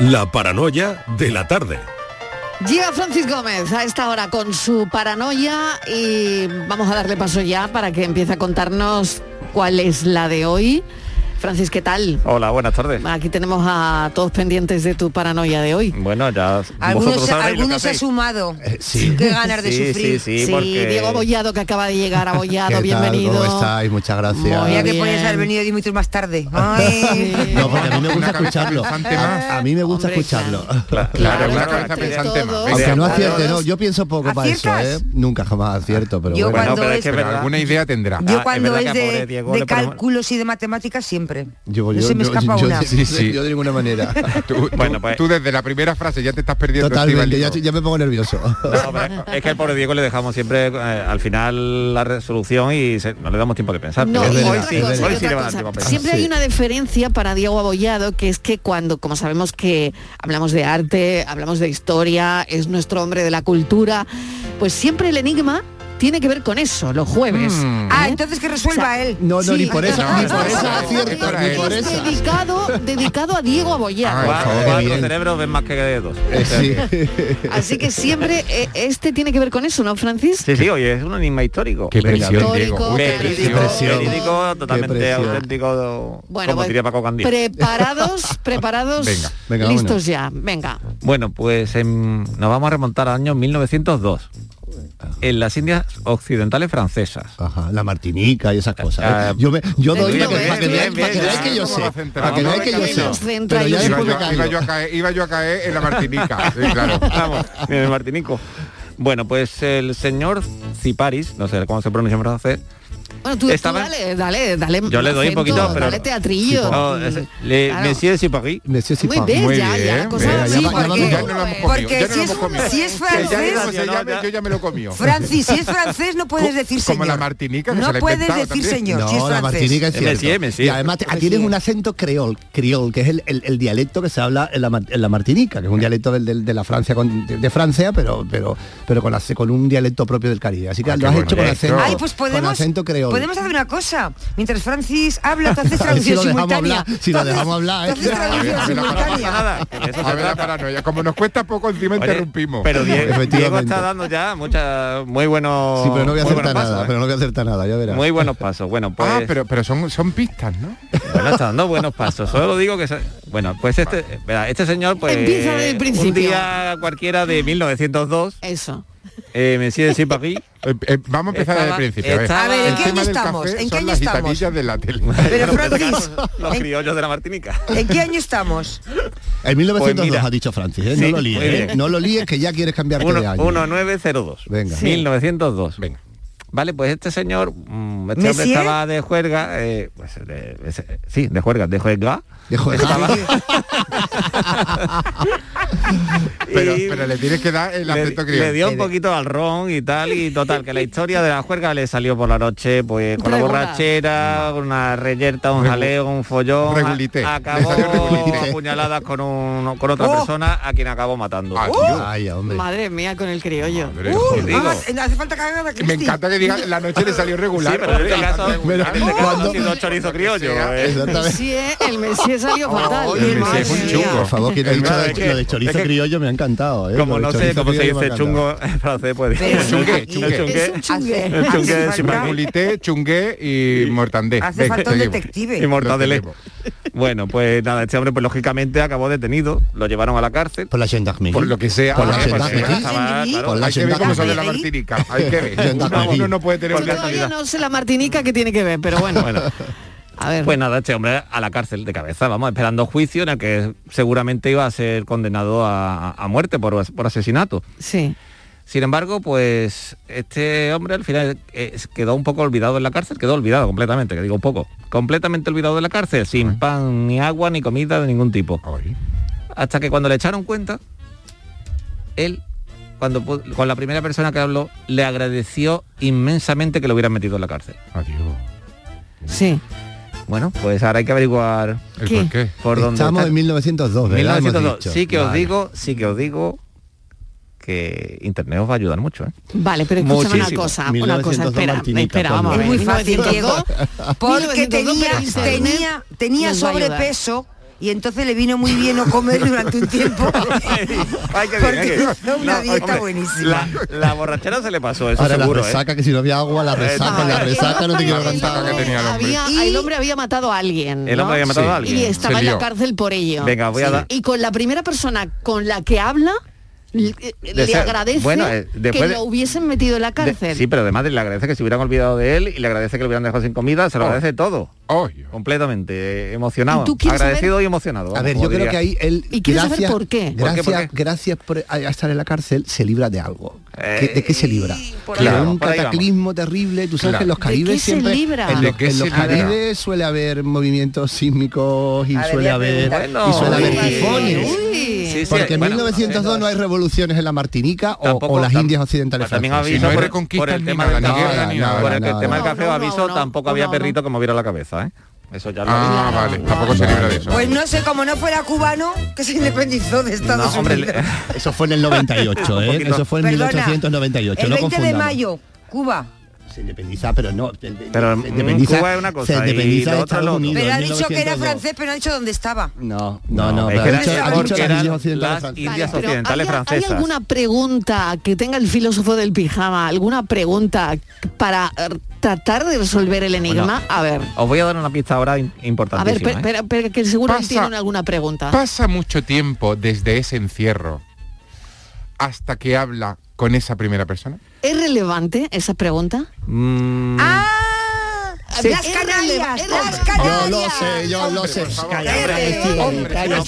La paranoia de la tarde. Llega Francis Gómez a esta hora con su paranoia y vamos a darle paso ya para que empiece a contarnos cuál es la de hoy. Francis, ¿qué tal? Hola, buenas tardes. Aquí tenemos a todos pendientes de tu paranoia de hoy. Bueno, ya Algunos, algunos se ha sumado. sí. Qué ganas de Sí, sufrir. sí, sí, porque- Diego Abollado que acaba de llegar, Abollado, ¿Qué tal? bienvenido. ¿Cómo estáis? Muchas gracias. Muy que podías haber venido 10 minutos más tarde. Ay. No, porque a mí me gusta escucharlo. A, a mí me gusta Hombre, escucharlo. Claro, Claro, pensante más. Venga, Aunque no acierte, no, yo pienso poco para eso, ¿Aciertas? ¿eh? Nunca jamás acierto, pero Yo bueno. cuando pero es es- que Pero alguna idea tendrá. Yo Ah, cuando es es, a de, Diego de cálculos y de matemáticas siempre. Yo, no yo- se me yo- escapa yo- una. sí, sí, yo de ninguna manera. Tú, Bueno, pues- tú desde la primera frase ya te estás perdiendo. Totalmente, ya, ya me pongo nervioso. No, es que al pobre Diego le dejamos siempre eh, al final la resolución y se- no le damos tiempo de pensar. No, hoy sí, hoy sí le a tiempo a. Siempre hay una diferencia para Diego Abollado, que es que cuando, como sabemos que hablamos de arte, hablamos de historia, es nuestro hombre de la cultura, pues siempre el enigma tiene que ver con eso, los jueves. Mm. Ah, entonces que resuelva él. No, no, Sí. ni por eso, No, ni por no, eso acierto, no, ni por eso. dedicado, dedicado a Diego. Ay, Cuatro- cerebros ven más que de dos. Eh, sí. Así que siempre eh, este tiene que ver con eso, ¿no, Francis? Sí, sí, oye, es un enigma histórico. Qué presión, histórico, Diego. Uy, qué Verídico, presión. verídico, totalmente auténtico, Bueno, como pues, diría Paco Candil. preparados, preparados, Venga, venga, listos vámonos. ya. Venga. Bueno, pues em, nos vamos a remontar al año 1902. En las Indias Occidentales Francesas. Ajá, la Martinica y esas cosas. ¿eh? Ah, yo me, yo doy para que, veáis, que yo iba yo a caer en la Martinica. Sí, claro. Vamos, en el Martinico. Bueno, pues el señor Ciparis, no sé cómo se pronuncia en francés, Bueno, tú, tú Estaba- dale, dale, dale. Yo le doy un poquito, pero- Dale teatrillo. no, es- le, Claro. Monsieur Ciparis, Monsieur Muy bien, Muy ya, ya, la bien, ya porque- va- Ya no lo hemos comido. Porque ya no si es- hemos comido. si es Que ya francés- ya yo ya me lo. Francis, si es francés no puedes decir Como señor. la Martinica, que no se la puedes decir también. señor, No, si es la francés. Martinica es cierto. Y además tienes un acento creol, criol, que es el, el- el dialecto que se habla en la, en la Martinica, que es un dialecto del- del- de la Francia con- de, de Francia, pero pero pero con, con un dialecto propio del Caribe. Así que Ah, lo has bueno. hecho con acento, Ay, pues podemos, con acento creol. Podemos hacer una cosa. Mientras Francis habla, tú haces si traducción lo dejamos simultánea. hablar, si lo Tú dejamos hablar, tú ¿eh? haces traducción A ver, simultánea. A la paranoia. Como nos cuesta poco, encima Oye, interrumpimos. Pero Diego, Diego está dando ya muchas muy buenos Sí, pero no voy a acertar nada, pasos, ¿eh? pero no voy a acertar nada, ya verás. Muy buenos pasos. Bueno, pues Ah, pero, pero son, son pistas, ¿no? bueno, está dando buenos pasos. Solo digo que bueno, pues este este señor pues Empieza desde el principio. un día cualquiera de 1902, Eso. Eh, Monsieur Ciparis Eh, eh, vamos a empezar Estaba- desde el principio. a ver. estaba- A ver, ¿en qué año estamos? ¿En qué son año las estamos? de la tele. Pero Bueno, Francis, los ¿en, criollos de la Martinica. ¿en qué año estamos? En 1902 Pues ha dicho Francis, ¿eh? Sí, no lo líes, ¿eh? no lo líes que ya quieres cambiarte Uno- de año. 1902. Venga. Sí. 1902. Venga. Vale, pues este señor, mm, este hombre estaba de juerga, eh, pues, de- sí, de juerga, de juerga. Estaba- Pero, pero le tienes que dar el le, acento le criollo. dio un poquito al ron y tal, y total, que la historia de la juerga le salió por la noche, pues con la borrachera, con una reyerta, un Regu- jaleo, un follón, Regulité. Le acabó regulité. apuñaladas con, un, con otra Oh. persona a quien acabó matando. Ah. Ay, hombre. Madre mía con el criollo. Madre, digo. ah, hace falta Me encanta que diga la noche le salió regular. Sí, pero en este caso, Pero en este caso cuando- ha sido chorizo criollo. sea, eh. Exactamente. Messier, Messier salió fatal. Oye, el Messier fue un Madre chungo. Por favor, que El- dicho que- lo de chorizo es que- criollo me ha encantado. ¿eh? Como no sé cómo se ha dice chungo en francés, pues Chungue, chungue. chungue. Es un chungue. Chungue y mortandé. Hace Venga, falta un seguimos. detective. y mortadele. Bueno, pues nada, este hombre pues lógicamente acabó detenido, lo llevaron a la cárcel. Por la gendarmerie. Por lo que sea. Por la Ah, gendarmerie. pues, claro, Por la Hay que ver cómo son de la gendarmerie. Martinica. Hay que ver. Uno no puede tener Yo todavía no sé la Martinica que tiene que ver, pero bueno. Bueno, A ver. pues nada, este hombre a la cárcel de cabeza, vamos, esperando juicio en el que seguramente iba a ser condenado a, a muerte por, por asesinato. Sí. Sin embargo, pues este hombre al final eh, quedó un poco olvidado en la cárcel, quedó olvidado completamente, que digo un poco, completamente olvidado de la cárcel, sin pan, ni agua, ni comida de ningún tipo. Ay. Hasta que cuando le echaron cuenta, él, cuando con la primera persona que habló, le agradeció inmensamente que lo hubieran metido en la cárcel. Adiós. Sí. Bueno, pues ahora hay que averiguar ¿El ¿Qué? por qué? por dónde. Estamos está. en 1902, ¿verdad? Hemos 1902. dicho. Sí que os digo, sí que os digo que internet os va a ayudar mucho, ¿eh? Vale, pero escúchame una cosa, una 1902 cosa, espera, espera, vamos a ¿cuándo? ver. Es muy fácil, 1902, Diego, porque 1902, tenía, tenía, tenía sobrepeso y entonces le vino muy bien no comer durante un tiempo. Ay, qué bien, Porque bien. hizo una No, dieta hombre, buenísima. La, la borrachera se le pasó, eso Ahora seguro, la ¿eh? resaca, que si no había agua, la resaca, la resaca, no te quiero La resaca contar. que tenía el hombre. Había- Y- el hombre había matado a alguien. El ¿no? hombre había matado Sí. a alguien. Y estaba Se en la cárcel por ello. Venga, voy a dar- Y con la primera persona con la que habla, le, le ser- agradece bueno, eh, que de- lo hubiesen metido en la De- cárcel. sí, pero además le agradece que se hubieran olvidado de él y le agradece que lo hubieran dejado sin comida, se lo Oh. agradece todo. Oh, Completamente eh, emocionado. ¿Y tú quieres Agradecido saber- y emocionado. A ver, yo creo que ahí él, ¿Y quieres saber gracias, por qué? ¿Por qué, gracias, por qué? gracias por a- a estar en la cárcel, se libra de algo. Eh, ¿Qué- ¿De qué se libra? vamos, un cataclismo terrible. Tú sabes Claro. que en los ¿De Caribes qué se siempre, libra? en ¿De los, qué en se los libra? Caribes suele haber movimientos sísmicos y ver, suele haber y suele haber tifones. Uy. Sí, sí, Porque en bueno, 1902 no hay revoluciones en la Martinica o, Tampoco- o las tam- Indias Occidentales También aviso no por, por el tema del café, aviso tampoco había perrito que moviera la cabeza, ¿eh? Eso ya lo Ah, vale, tampoco se libra de eso. Pues no sé, como no fuera cubano, que se independizó de Estados No, hombre, Unidos. le- Eso fue en el 98, Un ¿eh? Eso fue en Perdona, 1898, el no 20 de confundamos. mayo, Cuba. Se independiza, pero no. Pero, se mm, independiza, Cuba es una cosa se independiza de Estados. Unidos. Pero ha dicho que era 1902. francés, pero no ha dicho dónde estaba. No, no, no, es pero que ha era- dicho, ha porque dicho las eran Indias Occidentales pero occidentales ¿hay, ¿Hay francesas. alguna pregunta que tenga el filósofo del pijama? ¿Alguna pregunta para eh, tratar de resolver el enigma? Bueno, a ver. Os voy a dar una pista ahora in- A ver, importantísima. pe- ¿eh? pero, pero que seguro Pasa- tiene alguna pregunta. Pasa mucho tiempo desde ese encierro hasta que habla con esa primera persona. ¿Es relevante esa pregunta? Mm, ¡Ah! Sí. Las canarias, es las. Yo canarias. lo sé, yo lo sé. Calla, Hombre, lo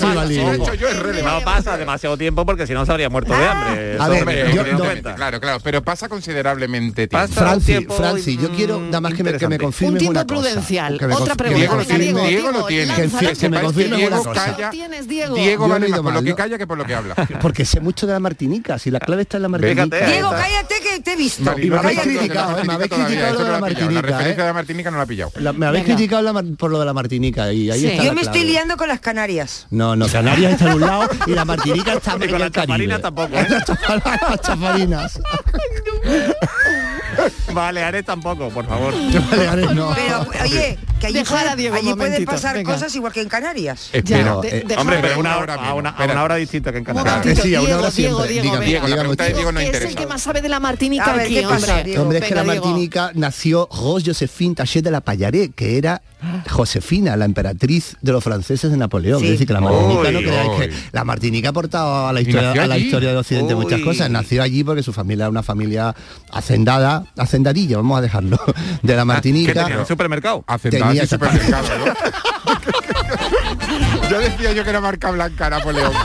yo, relevante. no pasa demasiado tiempo porque si no se habría muerto de hambre. A ver, me- yo- no- claro, claro, pero pasa considerablemente tiempo. Franci, tiempo, Franci, yo mm, quiero nada más que me, que me confirmes Un tiempo una cosa. prudencial. Me Otra pregunta. Diego lo Venga, tiene, Diego, Diego lo tiene. Que me Diego una cosa. calla, Tienes, Diego. Diego Yo vale más por lo que calla que por lo que habla. Porque sé mucho de la Martinica, si la clave está en la Martinica. Diego, cállate que te he visto. Y me habéis criticado, la eh, me habéis criticado lo de la. Martinica, La referencia eh. de la Martinica no la ha pillado. La- me habéis Venga. criticado la por lo de la Martinica y ahí Sí. está Yo la me clave. estoy liando con las Canarias. No, no, Canarias está en un lado y la Martinica está Y con chafarinas Caribe. tampoco, ¿eh? Las chafarinas. Baleares tampoco, por favor. Baleares no. Pero, oye, que allí, puede- Diego allí pueden pasar venga. cosas igual que en Canarias. Espera. No, de- eh, Hombre, pero Una hora a, una, a una hora distinta que en momentito, Sí, a una Diego, hora Diego, siempre. Diego. Diego, la pregunta de. Diego no que es el interesa. que más sabe de la Martinica ver, aquí, ¿qué pasa, hombre. Diego? Hombre, es que Venga, la Diego. Martinica nació Rose Josephine Tachet de la Payaré, que era Josefina, la emperatriz de los franceses de Napoleón. Sí. Es decir, que la Martinica no creáis que la Martinica ha aportado a la historia, a la historia de Occidente muchas cosas. Nació allí porque su familia era una familia hacendada, vamos a dejarlo, de la ¿Qué Martinica. tenía? ¿Un supermercado? Hacendado Tenía supermercado, ¿no? yo decía yo que era marca blanca Napoleón.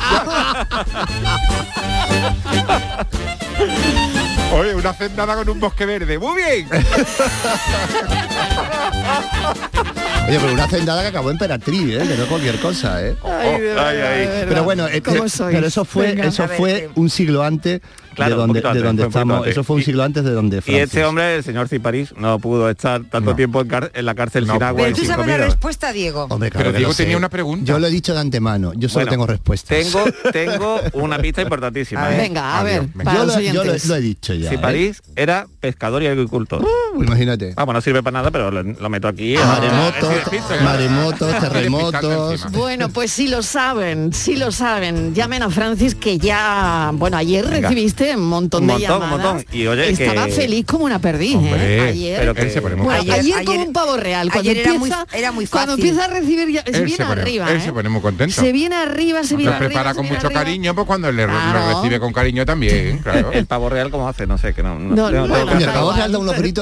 Oye, una hacendada con un bosque verde. Muy bien. Oye, pero una hacendada que acabó emperatriz, ¿eh? que no cualquier cosa. ¿eh? Ay, de verdad, ay, ay. de verdad. Pero bueno, eh, ¿Cómo eh, pero eso fue, Venga. eso fue ¿qué? un siglo antes Claro, de un donde, poquito de antes, donde estamos. antes. Eso fue un Y- siglo antes de donde Y Francis. este hombre, el señor Ciparís, no pudo estar tanto No. tiempo en, la cárcel No. sin agua Pero y tú sin sabes la respuesta, Diego. Hombre, claro Pero Diego tenía una pregunta. Yo lo he dicho de antemano, yo solo Bueno, tengo respuestas. Tengo, tengo una pista importantísima. A ¿eh? Venga, a Adiós. ver, yo lo, yo lo- oyentes. lo he dicho ya. ¿eh? Ciparís era pescador y agricultor. Uh, imagínate. Vamos, no sirve para nada, pero lo, lo meto aquí. Maremotos, Ah, sí, sí, sí. maremotos, terremotos. Bueno, pues si lo saben, si lo saben, llamen a Francis que ya, bueno, ayer Venga. recibiste un montón Un de un llamadas. montón. Y oye, Estaba que- feliz como una perdiz, Hombre, ¿eh? Ayer. pero que- Bueno, Ayer- ayer, ayer- como un pavo real. Cuando ayer era muy- empieza, era muy Cuando fácil. empieza a recibir, ya, se Él viene se pone- arriba. él ¿eh? se pone muy contento. Se viene arriba, se viene Lo arriba. prepara se con mucho arriba. cariño, pues cuando le, lo recibe con cariño también, claro. El pavo real, ¿cómo hace? No sé, que no. No, no, no, no, bueno,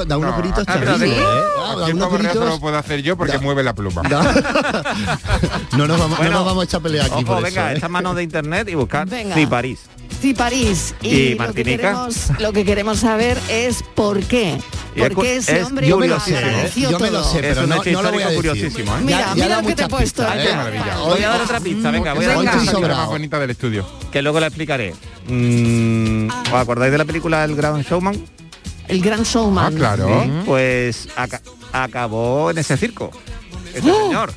no, Unos gritos, No, gritos ah, terribles, sí. ¿eh? Ah, Aquí unos pavo real solo gritos. puedo hacer yo porque mueve la pluma. No nos vamos, Bueno, no nos vamos a echar pelea aquí Ojo, por venga, eso, ¿eh? esta mano de internet y buscar Venga. Ciparís. Sí, París. Y, ¿Y lo, que Martinica? queremos, lo que queremos saber es por qué. Y ¿Por es ese es hombre Yo me lo sé, ¿eh? yo me lo sé, pero no, no lo voy a decir. curiosísimo, ¿eh? Mira, Ya- ya mira lo que te he puesto. pistas, ¿eh? Qué maravilla. Voy a dar otra pista, venga, voy a dar la más bonita del estudio. que luego la explicaré. Mm, ¿Os acordáis de la película El Gran Showman? El gran Ah, showman. claro. Pues aca- acabó en ese circo. Este ¡Oh! señor.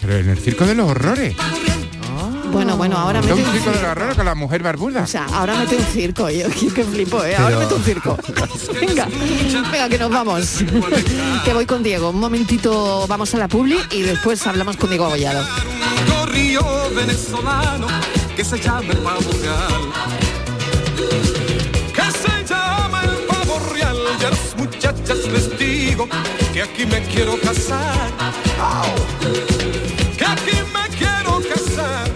Pero en el circo de los horrores. Bueno, bueno, ahora mete un circo de la rara con la mujer barbuda. O sea, ahora mete un circo, yo que que flipo, ¿eh? Ahora Pero- mete un circo. Venga, venga, que nos vamos. que voy con Diego. Un momentito vamos a la publi y después hablamos con Diego Abollado. un río venezolano que se llama el muchachas les digo que aquí me quiero casar. Au. Que aquí me quiero casar.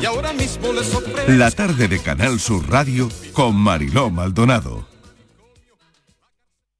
Y ahora mismo les ofrezco. La tarde de Canal Sur Radio con Mariló Maldonado.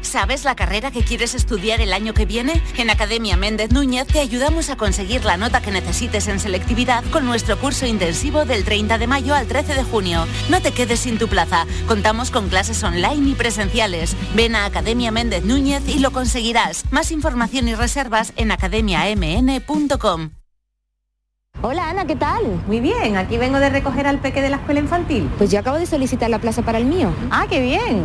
¿Sabes la carrera que quieres estudiar el año que viene? En Academia Méndez Núñez te ayudamos a conseguir la nota que necesites en selectividad con nuestro curso intensivo del 30 de mayo al 13 de junio. No te quedes sin tu plaza. Contamos con clases online y presenciales. Ven a Academia Méndez Núñez y lo conseguirás. Más información y reservas en academiamn.com. Hola Ana, ¿qué tal? Muy bien, aquí vengo de recoger al peque de la escuela infantil. Pues yo acabo de solicitar la plaza para el mío. Ah, qué bien.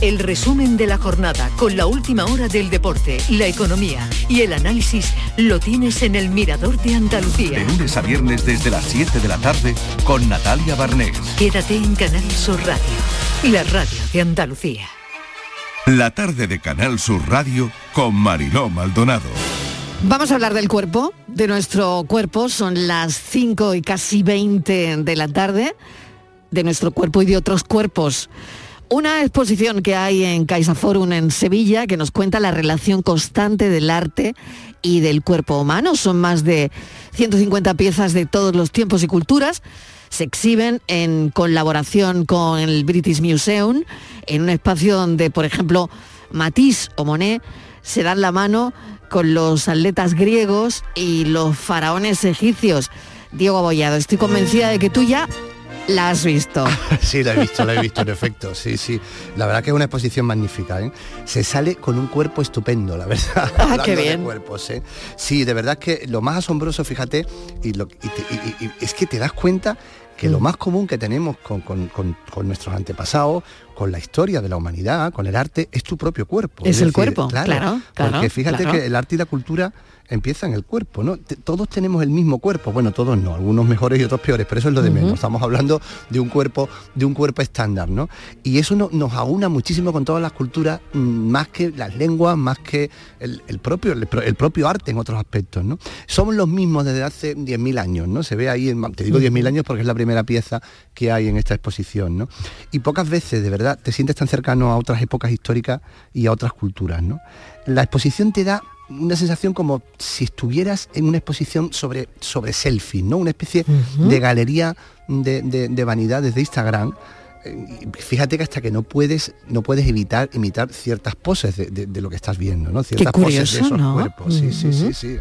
El resumen de la jornada con la última hora del deporte, la economía y el análisis lo tienes en el Mirador de Andalucía. De lunes a viernes desde las 7 de la tarde con Natalia Barnés. Quédate en Canal Sur Radio, la radio de Andalucía. La tarde de Canal Sur Radio con Mariló Maldonado. Vamos a hablar del cuerpo, de nuestro cuerpo. Son las 5 y casi 20 de la tarde, de nuestro cuerpo y de otros cuerpos. Una exposición que hay en CaixaForum en Sevilla que nos cuenta la relación constante del arte y del cuerpo humano. Son más de 150 piezas de todos los tiempos y culturas. Se exhiben en colaboración con el British Museum, en un espacio donde, por ejemplo, Matisse o Monet se dan la mano con los atletas griegos y los faraones egipcios. Diego Abollado, estoy convencida de que tú ya La has visto. sí, la he visto, la he visto, en efecto. Sí, sí. La verdad que es una exposición magnífica. ¿eh? Se sale con un cuerpo estupendo, la verdad. Ah, qué Hablando de bien. cuerpos, ¿eh? Sí, de verdad que lo más asombroso, fíjate, y, lo- y te- y- y- y es que te das cuenta que Mm. lo más común que tenemos con, con- con- con nuestros antepasados, con la historia de la humanidad, con el arte, es tu propio cuerpo. Es el cuerpo, claro, claro, Porque fíjate claro. que el arte y la cultura empieza en el cuerpo, ¿no? Todos tenemos el mismo cuerpo, bueno, todos no, algunos mejores y otros peores, pero eso es lo de menos. Estamos hablando de un cuerpo, de un cuerpo estándar, ¿no? Y eso no- nos aúna muchísimo con todas las culturas, mm, más que las lenguas, más que el, el propio, el, pro- el propio arte en otros aspectos, ¿no? Somos los mismos desde hace 10.000 años, ¿no? Se ve ahí, en- te digo 10.000 años porque es la primera pieza que hay en esta exposición, ¿no? Y pocas veces, de verdad, te sientes tan cercano a otras épocas históricas y a otras culturas, ¿no? La exposición te da una sensación como si estuvieras en una exposición sobre, sobre selfies, ¿no? Una especie de galería de, de- de vanidades de Instagram. Eh, y Fíjate que hasta que no puedes, no puedes evitar imitar ciertas poses de, de- de lo que estás viendo, ¿no? Qué Ciertas poses de esos ¿no? cuerpos. Sí, sí, sí, sí.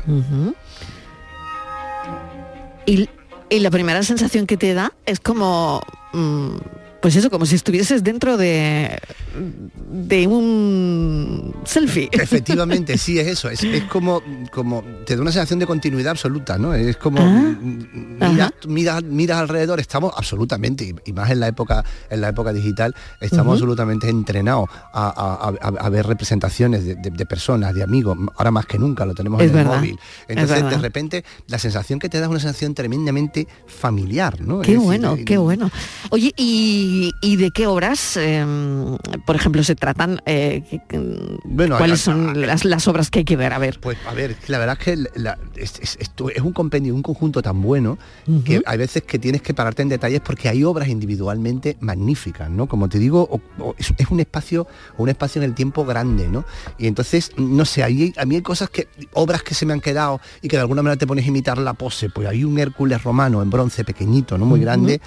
y, y la primera sensación que te da es como, mm, pues eso, como si estuvieses dentro de, de un selfie. Efectivamente, sí, es eso. Es, es como, como, te da una sensación de continuidad absoluta, ¿no? Es como, Ah, mm, mira, mira, miras alrededor, estamos absolutamente, y- más en la época, en la época digital, estamos absolutamente entrenados a, a- a- a ver representaciones de, de- de personas, de amigos, ahora más que nunca lo tenemos Es en el móvil. es Entonces, de repente, la sensación que te da es una sensación tremendamente familiar, ¿no? Qué bueno, qué bueno. Oye, ¿y, y de qué obras, eh, por ejemplo, se tratan? eh, Bueno, ¿Cuáles son las, las obras que hay que ver? A ver. Pues a ver, la verdad es que la- es, es- un compendio, un conjunto tan bueno que hay veces que tienes que pararte en detalles porque hay obras individualmente magníficas, ¿no? Como te digo, o- o es, es un espacio, un espacio en el tiempo grande, ¿no? Y entonces, no sé, ahí, a mí hay cosas que, obras que se me han quedado y que de alguna manera te pones a imitar la pose. Pues hay un Hércules romano en bronce pequeñito, ¿no? Muy grande,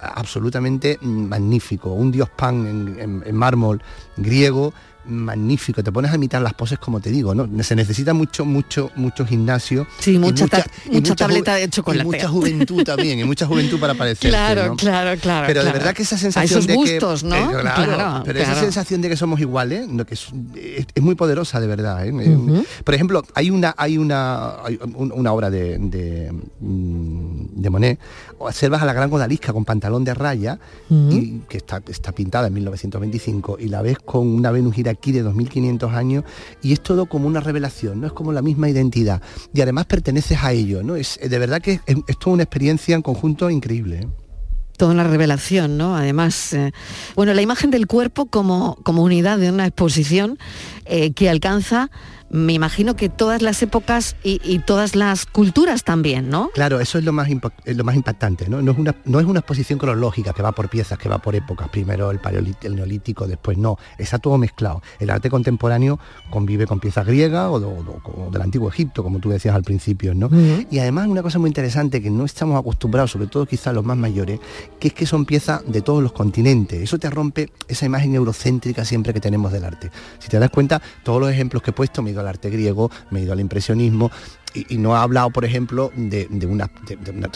absolutamente magnífico. Un dios pan en, en- en mármol griego magnífico, te pones a imitar las poses como te digo, ¿no? Se necesita mucho, mucho, mucho gimnasio. Sí, y mucha ta- y mucha tableta de Y chocolate. mucha juventud también, y mucha juventud para parecer. Claro, claro, claro. Pero de claro. verdad que esa sensación esos de gustos, que, ¿no? eh, claro, Claro, pero esa sensación de que somos iguales, ¿no? que es, es- es muy poderosa de verdad. ¿eh? Eh, Por ejemplo, hay una, hay una, hay un- una obra de, de, mm, de Monet, observas a la gran odalisca con pantalón de raya, y que está, está pintada en 1925, y la ves con una Venus iraquí de 2500 años, y es todo como una revelación, ¿no? Es como la misma identidad. Y además perteneces a ello, ¿no? Es, de verdad que es, es toda una experiencia en conjunto increíble. ¿eh? Toda una revelación, ¿no? Además, eh, bueno, la imagen del cuerpo como, como unidad de una exposición eh, que alcanza, me imagino que todas las épocas y, y todas las culturas también, ¿no? Claro, eso es lo más, es lo más impactante, ¿no? No es, una, no es una exposición cronológica que va por piezas, que va por épocas, primero el paleolítico, el neolítico, después no, está todo mezclado. El arte contemporáneo convive con piezas griegas o, de- o de- o del antiguo Egipto, como tú decías al principio, ¿no? Y además una cosa muy interesante que no estamos acostumbrados, sobre todo quizás los más mayores, que es que son piezas de todos los continentes. Eso te rompe esa imagen eurocéntrica siempre que tenemos del arte. Si te das cuenta, todos los ejemplos que he puesto, me ido al arte griego, me he ido al impresionismo, y, no he hablado, por ejemplo, de, unas,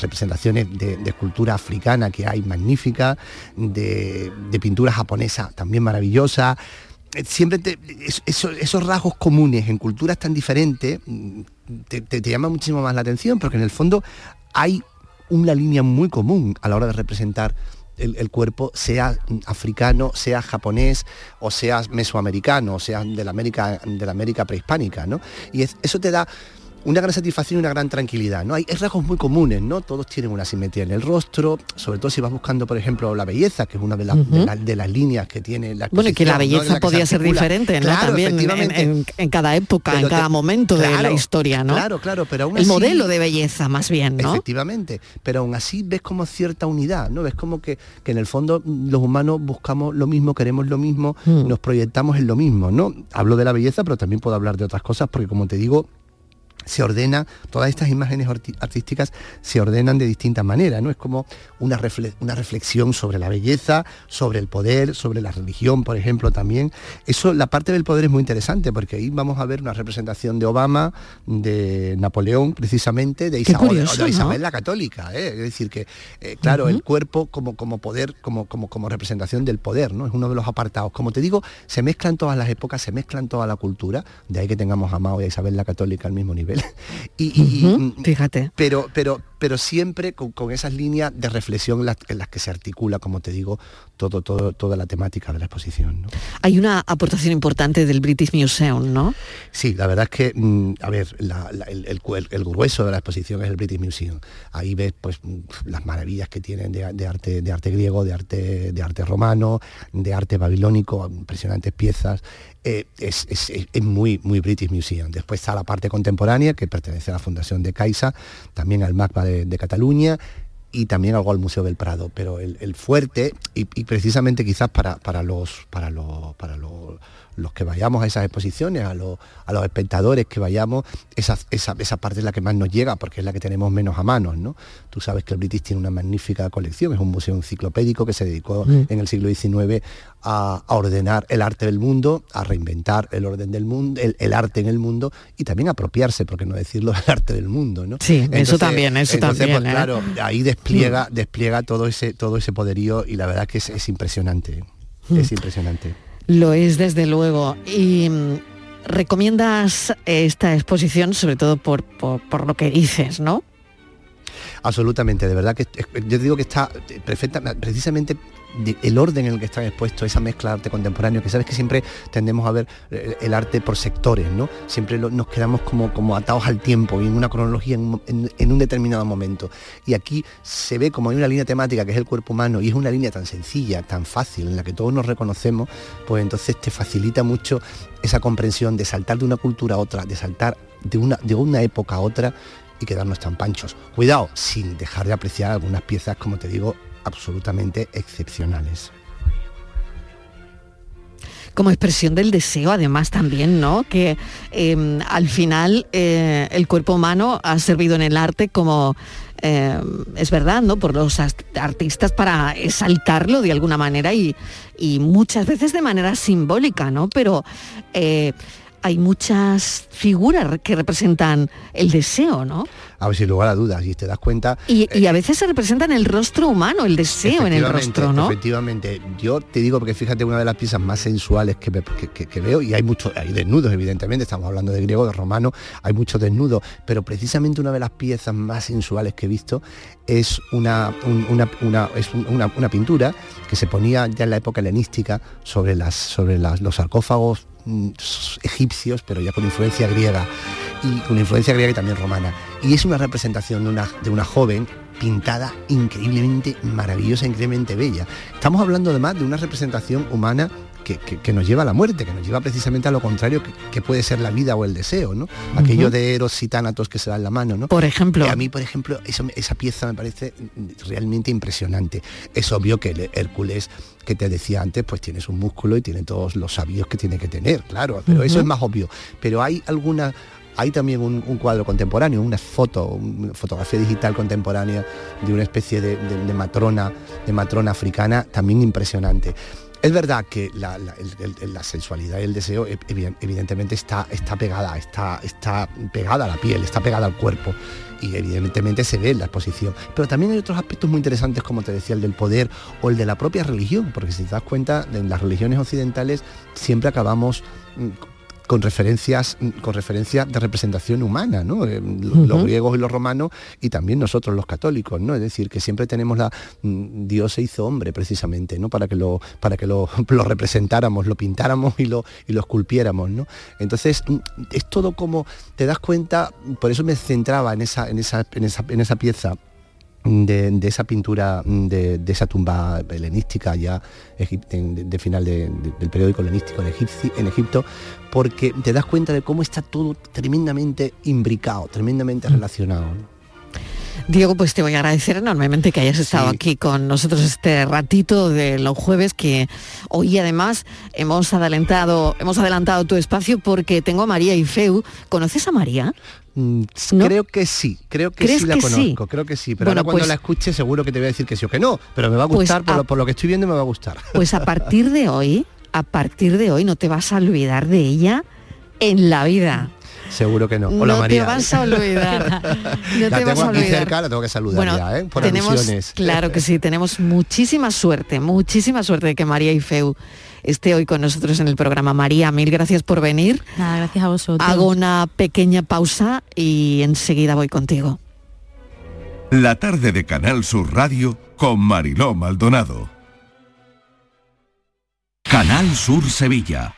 representaciones de, escultura africana que hay magníficas, de, pintura japonesa también maravillosa. Eh, Siempre te- es- eso- esos rasgos comunes en culturas tan diferentes mm, te, te, te llama muchísimo más la atención, porque en el fondo hay una línea muy común a la hora de representar el, cuerpo, sea africano, sea japonés, o sea mesoamericano, o sea de la América, de la América prehispánica, ¿no? Y es- eso te da una gran satisfacción y una gran tranquilidad, ¿no? Hay, rasgos muy comunes, ¿no? Todos tienen una simetría en el rostro, sobre todo si vas buscando, por ejemplo, la belleza, que es una de, de la- de las líneas que tiene la Bueno, y que la belleza podía ser diferente, ¿no? Claro, También en, efectivamente. en- en cada época, en te- cada momento de la historia, ¿no? Claro, claro, pero aún El así- modelo de belleza, más bien, ¿no? Efectivamente, pero aún así ves como cierta unidad, ¿no? Ves como que, que en el fondo los humanos buscamos lo mismo, queremos lo mismo, nos proyectamos en lo mismo, ¿no? Hablo de la belleza, pero también puedo hablar de otras cosas, porque como te digo, se ordena, todas estas imágenes artísticas se ordenan de distintas maneras, ¿no? Es como una, una reflexión sobre la belleza, sobre el poder, sobre la religión, por ejemplo, también. Eso, la parte del poder es muy interesante, porque ahí vamos a ver una representación de Obama, de Napoleón, precisamente, de, Isabel, la Católica, ¿eh? es decir, que, eh, claro, el cuerpo como, como poder, como, como, como representación del poder, ¿no? Es uno de los apartados. Como te digo, se mezclan todas las épocas, se mezclan toda la cultura, de ahí que tengamos a Mao y a Isabel la Católica al mismo nivel. y, mm, Fíjate. Pero, pero, pero siempre con, esas líneas de reflexión en las, que se articula, como te digo, todo, todo, toda la temática de la exposición. Hay una aportación importante del British Museum, ¿no? Sí, la verdad es que, mm, a ver, el, grueso de la exposición es el British Museum. Ahí ves pues mm, las maravillas que tienen de, arte, de arte griego, de arte, de arte romano, de arte babilónico, impresionantes piezas. Eh, es, muy, muy British Museum. Después está la parte contemporánea, que pertenece a la Fundación de Caixa, también al MACBA de, Cataluña, y también algo al Museo del Prado, pero el, fuerte, y, precisamente quizás para, para, los, para, los, para los los que vayamos a esas exposiciones, a, los, espectadores que vayamos, esa, esa, parte es la que más nos llega porque es la que tenemos menos a manos. ¿no? Tú sabes que el British tiene una magnífica colección, es un museo enciclopédico que se dedicó mm. en el siglo XIX a, ordenar el arte del mundo, a reinventar el orden del mundo, el, arte en el mundo y también apropiarse, porque no decirlo, del arte del mundo. ¿no? Sí, eso también, eso también. Pues, ¿eh? claro, ahí despliega, mm. despliega todo ese, todo ese poderío y la verdad que es, es impresionante. Es mm. impresionante. Lo es desde luego. Y mm, recomiendas esta exposición sobre todo por, por, lo que dices, ¿no? Absolutamente, de verdad que yo digo que está perfecta, precisamente el orden en el que están expuestos, esa mezcla de arte contemporáneo, que sabes que siempre tendemos a ver eh, el arte por sectores, ¿no? Siempre nos quedamos como, como atados al tiempo y en una cronología en, un determinado momento. Y aquí se ve como hay una línea temática que es el cuerpo humano y es una línea tan sencilla, tan fácil, en la que todos nos reconocemos, pues entonces te facilita mucho esa comprensión de saltar de una cultura a otra, de saltar de una, de una época a otra y quedarnos tan panchos. Cuidado, sin dejar de apreciar algunas piezas, como te digo, absolutamente excepcionales como expresión del deseo además también, ¿no? Que em, al final eh, el cuerpo humano ha servido en el arte como, em, es verdad, ¿no? Por los artistas para exaltarlo de alguna manera y, muchas veces de manera simbólica, ¿no? Pero eh, hay muchas figuras que representan el deseo, ¿no? A ver, sin lugar a dudas, y te das cuenta... Y, a eh, veces se representa en el rostro humano, el deseo en el rostro, ¿no? Efectivamente, yo te digo, porque fíjate, una de las piezas más sensuales que, veo, y hay muchos, hay desnudos, evidentemente, estamos hablando de griego, de romano, hay muchos desnudos, pero precisamente una de las piezas más sensuales que he visto es una, una, es una, pintura que se ponía ya en la época helenística sobre, las, sobre los sarcófagos egipcios, pero ya con influencia griega, y con influencia griega y también romana. Y es una representación de una, de una joven pintada increíblemente maravillosa, increíblemente bella. Estamos hablando además de una representación humana que, nos lleva a la muerte, que nos lleva precisamente a lo contrario que, puede ser la vida o el deseo, ¿no? Aquello de Eros y Tánatos que se dan la mano, ¿no? Por ejemplo. a mí, por ejemplo, esa pieza me parece realmente impresionante. Es obvio que el Hércules que te decía antes, pues tienes un músculo y tiene todos los sabios que tiene que tener, claro, pero eso es más obvio. Pero hay alguna hay también un, cuadro contemporáneo, una foto, una fotografía digital contemporánea de una especie de, de, matrona, de matrona africana, también impresionante. Es verdad que la, sensualidad y el deseo evidentemente está, está pegada, está, está pegada a la piel, está pegada al cuerpo y evidentemente se ve en la exposición. Pero también hay otros aspectos muy interesantes, como te decía, el del poder o el de la propia religión, porque si te das cuenta, en las religiones occidentales siempre acabamos mm, con referencias, con referencias de representación humana, ¿no? Eh, los griegos y los romanos y también nosotros los católicos, ¿no? Es decir, que siempre tenemos la mm, Dios se hizo hombre precisamente, ¿no? Para que lo, para que lo, representáramos, lo pintáramos y lo, y lo esculpiéramos, ¿no? Entonces, mm, es todo como, te das cuenta, por eso me centraba en esa, en esa, en esa, en esa pieza de, esa pintura, de, esa tumba helenística ya de, final del periódico helenístico en, Egipto, porque te das cuenta de cómo está todo tremendamente imbricado, tremendamente mm. relacionado. Diego, pues te voy a agradecer enormemente que hayas estado aquí con nosotros este ratito de los jueves que hoy además hemos adelantado, hemos adelantado tu espacio porque tengo a María y Feu. ¿Conoces a María? Mm, Creo que sí, creo que ¿Crees sí la que conozco, sí? creo que sí, pero Bueno, ahora cuando pues- la escuche seguro que te voy a decir que sí o que no, pero me va a Pues gustar, por, a- lo, por lo que estoy viendo me va a gustar. Pues a partir de hoy, a partir de hoy no te vas a olvidar de ella en la vida. Seguro que no. Hola no María. te vas a olvidar. No la te vas tengo aquí cerca, la tengo que saludar Bueno, ya, ¿eh? Por tenemos, alusiones. claro que sí, tenemos muchísima suerte, muchísima suerte de que María y Feu esté hoy con nosotros en el programa. María, mil gracias por venir. Nada, gracias a vosotros. Hago una pequeña pausa y enseguida voy contigo. La tarde de Canal Sur Radio con Mariló Maldonado. Canal Sur Sevilla.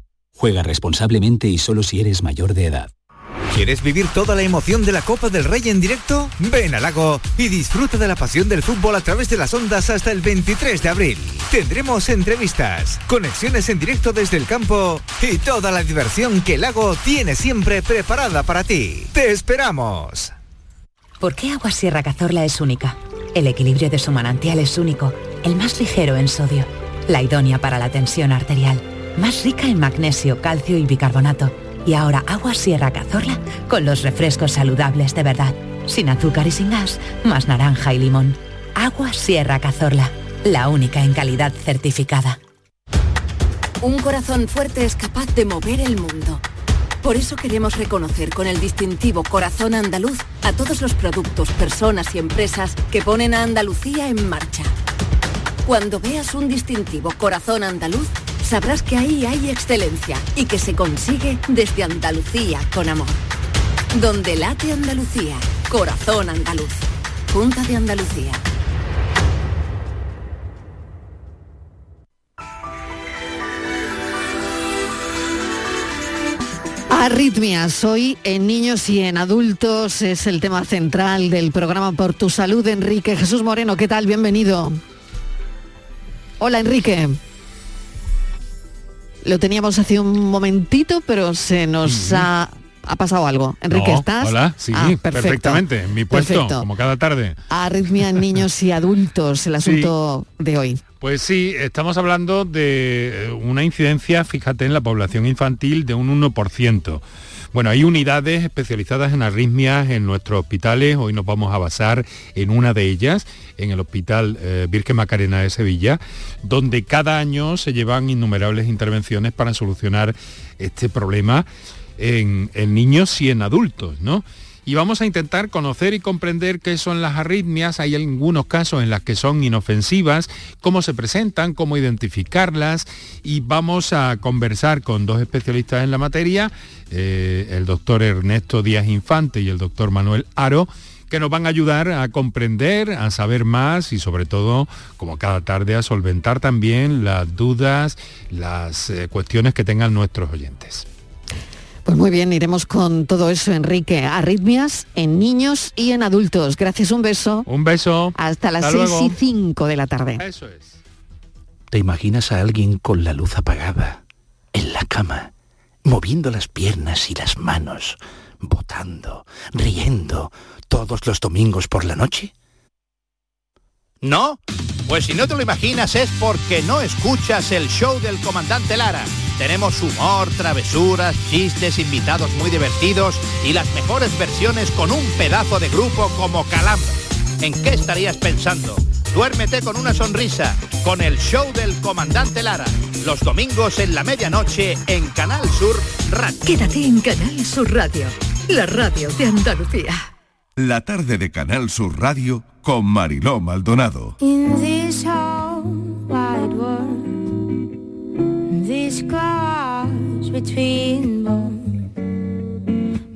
Juega responsablemente y solo si eres mayor de edad. ¿Quieres vivir toda la emoción de la Copa del Rey en directo? Ven al lago y disfruta de la pasión del fútbol a través de las ondas hasta el 23 de abril. Tendremos entrevistas, conexiones en directo desde el campo y toda la diversión que el lago tiene siempre preparada para ti. ¡Te esperamos! ¿Por qué Agua Sierra Cazorla es única? El equilibrio de su manantial es único, el más ligero en sodio, la idónea para la tensión arterial, más rica en magnesio, calcio y bicarbonato. Y ahora Agua Sierra Cazorla con los refrescos saludables de verdad, sin azúcar y sin gas, más naranja y limón. Agua Sierra Cazorla, la única en calidad certificada. Un corazón fuerte es capaz de mover el mundo. Por eso queremos reconocer con el distintivo Corazón Andaluz a todos los productos, personas y empresas que ponen a Andalucía en marcha. Cuando veas un distintivo Corazón Andaluz, sabrás que ahí hay excelencia y que se consigue desde Andalucía con amor. Donde late Andalucía, Corazón Andaluz. Junta de Andalucía. Arritmias, hoy en niños y en adultos es el tema central del programa Por tu Salud, Enrique Jesús Moreno. ¿Qué tal? Bienvenido. Hola, Enrique. Lo teníamos hace un momentito, pero se nos ha, ha pasado algo. Enrique, No, ¿estás? Hola, sí, Ah, perfectamente, en mi puesto, Perfecto. como cada tarde. Arritmia en niños y adultos, el asunto de hoy. Pues sí, estamos hablando de eh, una incidencia, fíjate, en la población infantil de un 1%. Bueno, hay unidades especializadas en arritmias en nuestros hospitales. Hoy nos vamos a basar en una de ellas, en el Hospital eh, Virgen Macarena de Sevilla, donde cada año se llevan innumerables intervenciones para solucionar este problema en, en niños y en adultos, ¿no? Y vamos a intentar conocer y comprender qué son las arritmias. Hay algunos casos en las que son inofensivas, cómo se presentan, cómo identificarlas y vamos a conversar con dos especialistas en la materia, eh, el doctor Ernesto Díaz Infante y el doctor Manuel Aro que nos van a ayudar a comprender, a saber más y sobre todo, como cada tarde, a solventar también las dudas, las eh, cuestiones que tengan nuestros oyentes. Pues muy bien, iremos con todo eso, Enrique. Arritmias en niños y en adultos. Gracias, un beso. Un beso. Hasta las 6 y 5 de la tarde. Eso es. ¿Te imaginas a alguien con la luz apagada, en la cama, moviendo las piernas y las manos, botando, riendo, todos los domingos por la noche? ¿No? Pues si no te lo imaginas es porque no escuchas el show del comandante Lara. Tenemos humor, travesuras, chistes, invitados muy divertidos y las mejores versiones con un pedazo de grupo como Calambre. ¿En qué estarías pensando? Duérmete con una sonrisa, con el show del comandante Lara. Los domingos en la medianoche en Canal Sur Radio. Quédate en Canal Sur Radio, la radio de Andalucía. La tarde de Canal Sur Radio con Mariló Maldonado. In this whole wide world, this clouds between bones.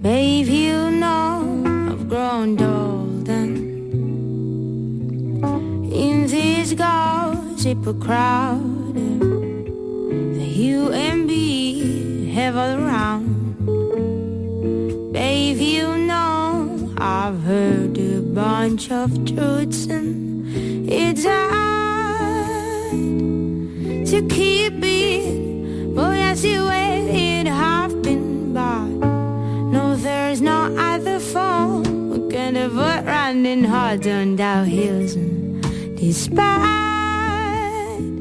Babe, you know I've grown old in this gossip crowd, the you and have all around. Babe, you know I've heard a bunch of truths and it's hard to keep it. But I see where it have been but No, there's no other phone. We're gonna put running hard on down hills and despite.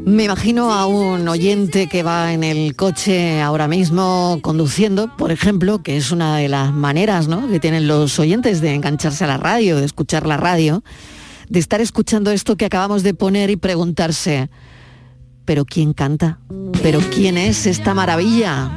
Me imagino a un oyente que va en el coche ahora mismo conduciendo, por ejemplo, que es una de las maneras ¿no? que tienen los oyentes de engancharse a la radio, de escuchar la radio, de estar escuchando esto que acabamos de poner y preguntarse, ¿pero quién canta? ¿Pero quién es esta maravilla?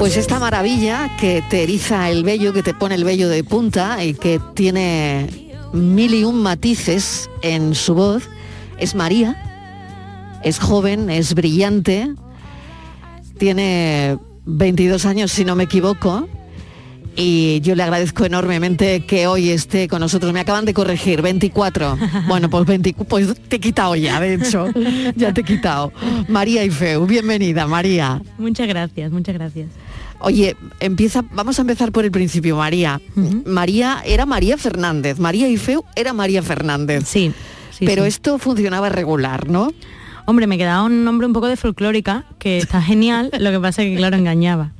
Pues esta maravilla que te eriza el vello, que te pone el vello de punta y que tiene mil y un matices en su voz, es María. Es joven, es brillante, tiene 22 años si no me equivoco. Y yo le agradezco enormemente que hoy esté con nosotros. Me acaban de corregir, 24. Bueno, pues 24, pues te he quitado ya, de hecho. Ya te he quitado. María Ifeu, bienvenida, María. Muchas gracias, muchas gracias. Oye, empieza, vamos a empezar por el principio, María. María era María Fernández, María Ifeu era María Fernández. Sí. sí, Pero sí. esto funcionaba regular, ¿no? Hombre, me quedaba un nombre un poco de folclórica, que está genial, lo que pasa es que, claro, engañaba.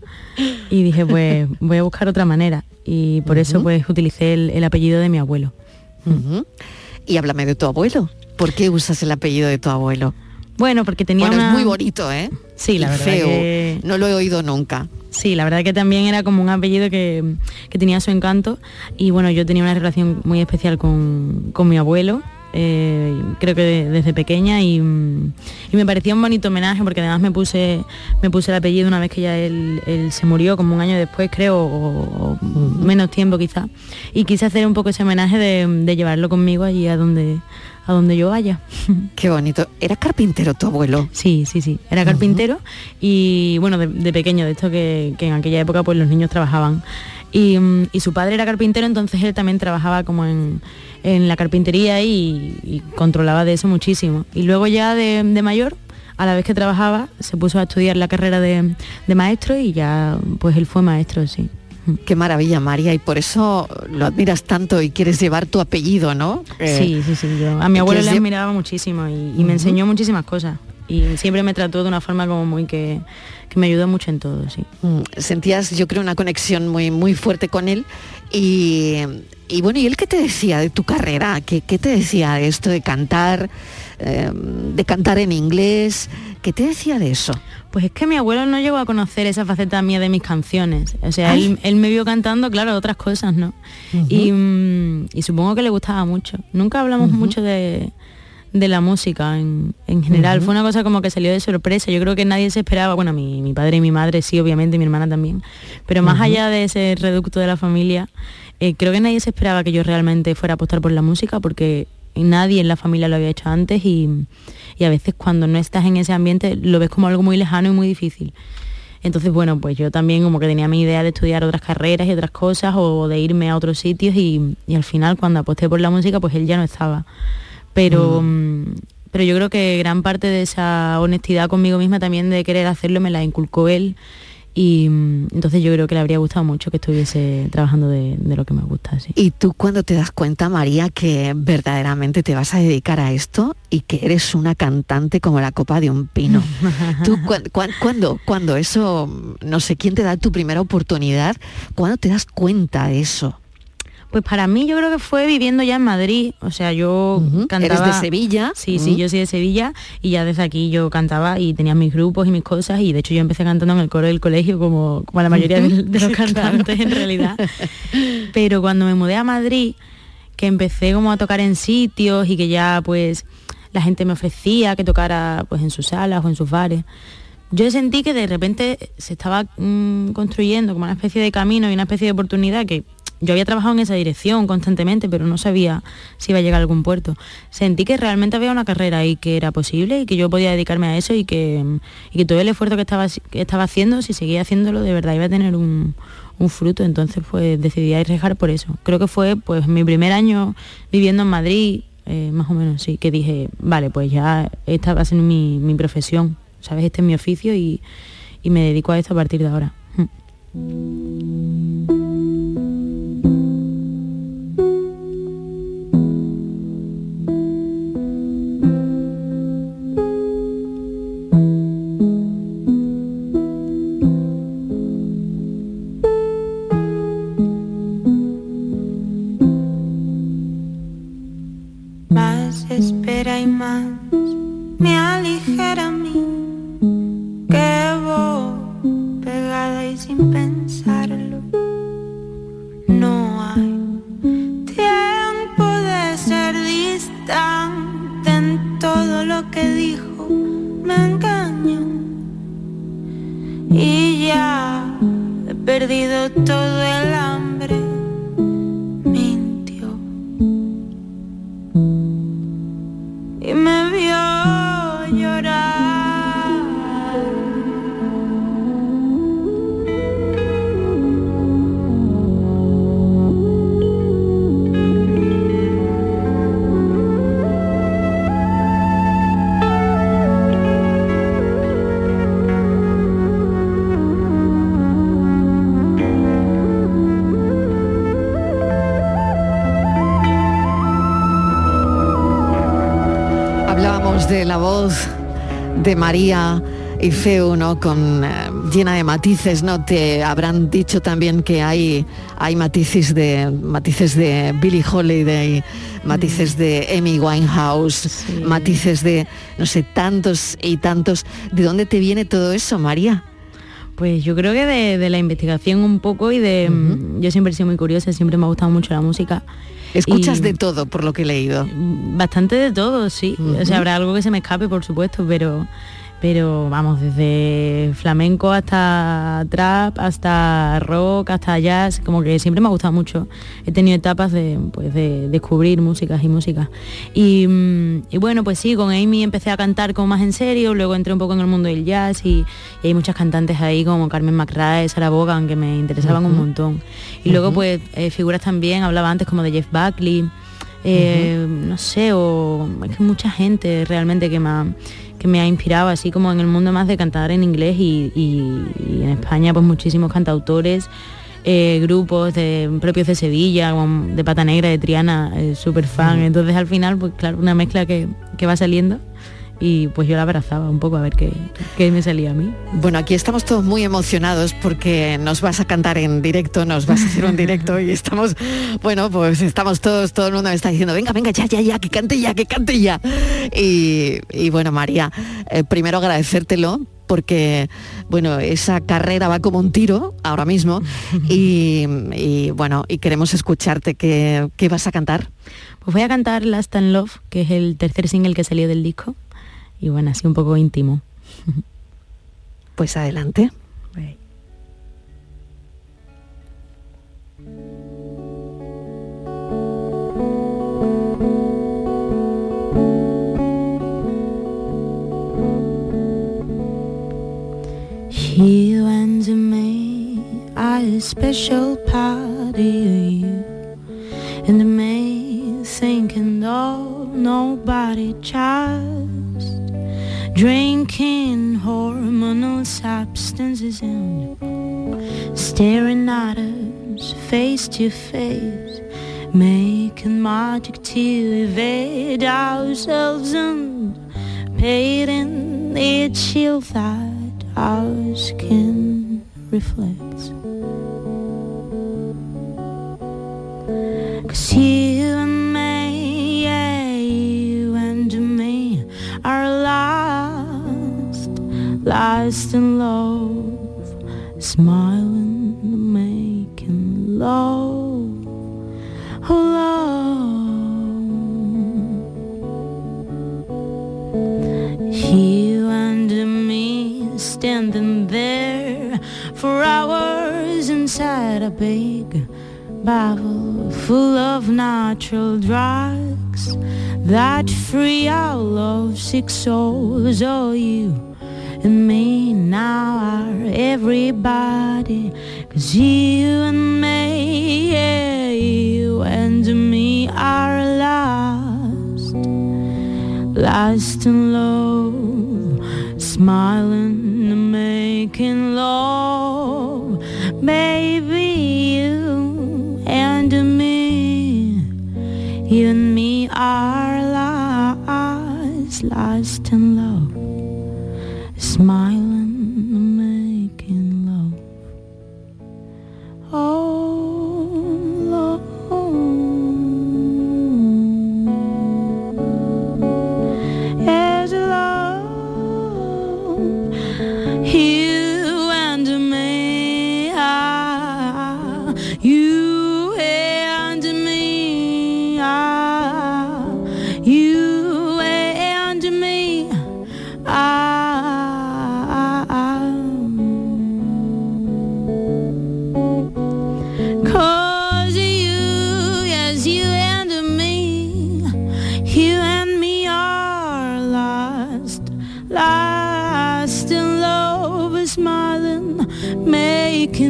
Y dije, pues voy a buscar otra manera. Y por eso, pues, utilicé el, el apellido de mi abuelo. Ujú. Y háblame de tu abuelo. ¿Por qué usas el apellido de tu abuelo? Bueno, porque tenía Bueno, una... es muy bonito, ¿eh? Sí, la Y verdad feo. que- No lo he oído nunca. Sí, la verdad que también era como un apellido que, que tenía su encanto. Y bueno, yo tenía una relación muy especial con, con mi abuelo, eh, creo que de- desde pequeña. Y, y me parecía un bonito homenaje porque además me puse, me puse el apellido una vez que ya él, él se murió, como un año después creo, o, o menos tiempo quizá, y quise hacer un poco ese homenaje de, de llevarlo conmigo allí a donde, a donde yo vaya. Qué bonito. ¿Era carpintero tu abuelo? Sí, sí, sí. Era carpintero y bueno, de, de pequeño, de esto que, que en aquella época pues los niños trabajaban. Y, mm, y su padre era carpintero, entonces él también trabajaba como en, en la carpintería y, y controlaba de eso muchísimo. Y luego ya de, de mayor, a la vez que trabajaba, se puso a estudiar la carrera de, de maestro y ya pues él fue maestro, sí. Qué maravilla, María, y por eso lo admiras tanto y quieres llevar tu apellido, ¿no? Eh, Sí, sí, sí. Yo a mi abuelo ¿quieres le admiraba muchísimo y, me enseñó muchísimas cosas. Y siempre me trató de una forma como muy que, que me ayudó mucho en todo, sí. Mm, Sentías, yo creo, una conexión muy, muy fuerte con él. Y, y bueno, ¿y él qué te decía de tu carrera? ¿Qué, qué te decía de esto de cantar, eh, de cantar en inglés? ¿Qué te decía de eso? Pues es que mi abuelo no llegó a conocer esa faceta mía de mis canciones. O sea, él, él me vio cantando, claro, otras cosas, ¿no? y, mm, y supongo que le gustaba mucho. Nunca hablamos mucho de, de la música en, en general. Fue una cosa como que salió de sorpresa. Yo creo que nadie se esperaba, bueno, mi, mi padre y mi madre sí, obviamente, y mi hermana también. Pero más allá de ese reducto de la familia, eh, creo que nadie se esperaba que yo realmente fuera a apostar por la música porque nadie en la familia lo había hecho antes y, y a veces cuando no estás en ese ambiente lo ves como algo muy lejano y muy difícil. Entonces, bueno, pues yo también como que tenía mi idea de estudiar otras carreras y otras cosas o de irme a otros sitios y, y al final cuando aposté por la música pues él ya no estaba. Pero, mm, pero yo creo que gran parte de esa honestidad conmigo misma también de querer hacerlo me la inculcó él y mm, entonces yo creo que le habría gustado mucho que estuviese trabajando de, de lo que me gusta. Sí. Y tú cuando te das cuenta, María, que verdaderamente te vas a dedicar a esto y que eres una cantante como la copa de un pino. ¿Tú cuan- cuan- cuándo, cuándo eso, no sé, quién te da tu primera oportunidad? ¿Cuándo te das cuenta de eso? Pues para mí yo creo que fue viviendo ya en Madrid, o sea, yo cantaba... ¿Eres de Sevilla? Sí, sí, yo soy de Sevilla y ya desde aquí yo cantaba y tenía mis grupos y mis cosas y de hecho yo empecé cantando en el coro del colegio como, como la mayoría de, de los Claro. cantantes en realidad. Pero cuando me mudé a Madrid, que empecé como a tocar en sitios y que ya pues la gente me ofrecía que tocara pues en sus salas o en sus bares, yo sentí que de repente se estaba mm, construyendo como una especie de camino y una especie de oportunidad que yo había trabajado en esa dirección constantemente, pero no sabía si iba a llegar a algún puerto. Sentí que realmente había una carrera y que era posible y que yo podía dedicarme a eso y que, y que todo el esfuerzo que estaba, que estaba haciendo, si seguía haciéndolo, de verdad iba a tener un, un fruto. Entonces pues decidí arriesgar por eso. Creo que fue pues mi primer año viviendo en Madrid, eh, más o menos, sí, que dije, vale, pues ya esta va a ser mi, mi profesión, ¿sabes? Este es mi oficio y, y me dedico a esto a partir de ahora. Y más me aligera a mí que pegada y sin pensarlo. No hay tiempo de ser distante en todo lo que dijo me engañó y ya he perdido todo el de María y Feu, ¿no? Con, eh, llena de matices, ¿no? Te habrán dicho también que hay, hay matices de matices de Billie Holiday, matices de Amy Winehouse, matices de no sé, tantos y tantos. ¿De dónde te viene todo eso, María? Pues yo creo que de, de la investigación un poco y de... Yo siempre he sido muy curiosa, siempre me ha gustado mucho la música. Escuchas Y- de todo, por lo que he leído. Bastante de todo, sí. O sea, habrá algo que se me escape, por supuesto, pero pero vamos, desde flamenco hasta trap, hasta rock, hasta jazz, como que siempre me ha gustado mucho. He tenido etapas de, pues, de descubrir músicas y músicas. Y, mm, y bueno, pues sí, con Amy empecé a cantar como más en serio, luego entré un poco en el mundo del jazz y, y hay muchas cantantes ahí como Carmen McRae, Sarah Vaughan, que me interesaban un montón. Y luego pues eh, figuras también, hablaba antes como de Jeff Buckley, eh, no sé, o es que mucha gente realmente que me ha, que me ha inspirado, así como en el mundo más de cantar en inglés y, y- y en España pues muchísimos cantautores, eh, grupos de propios de Sevilla, de Pata Negra, de Triana, súper fan. Entonces al final, pues claro, una mezcla que, que va saliendo y pues yo la abrazaba un poco a ver qué, qué me salía a mí. Bueno, aquí estamos todos muy emocionados porque nos vas a cantar en directo, nos vas a hacer un directo y estamos, bueno, pues estamos todos, todo el mundo me está diciendo, venga, venga, ya, ya, ya, que cante ya, que cante ya. Y, y bueno, María, eh, primero agradecértelo porque bueno, esa carrera va como un tiro ahora mismo y, y, bueno, y queremos escucharte. ¿Qué, ¿Qué vas a cantar? Pues voy a cantar Last and Love, que es el tercer single que salió del disco. Y bueno, así un poco íntimo. Pues adelante. You and me are a special part of you And me thinking oh nobody just Drinking hormonal substances and Staring at us face to face Making magic to evade ourselves and Painting the chill that our skin reflects. Cause you lost in love, smiling, making love, Oh, love. You and me standing there for hours inside a big bottle full of natural drugs that free our lovesick souls. Oh, you and me now are everybody. Cause you and me, yeah, you and me are lost, lost in love, smiling and making love. Baby, you and me, you and me are lost, lost in love, making love.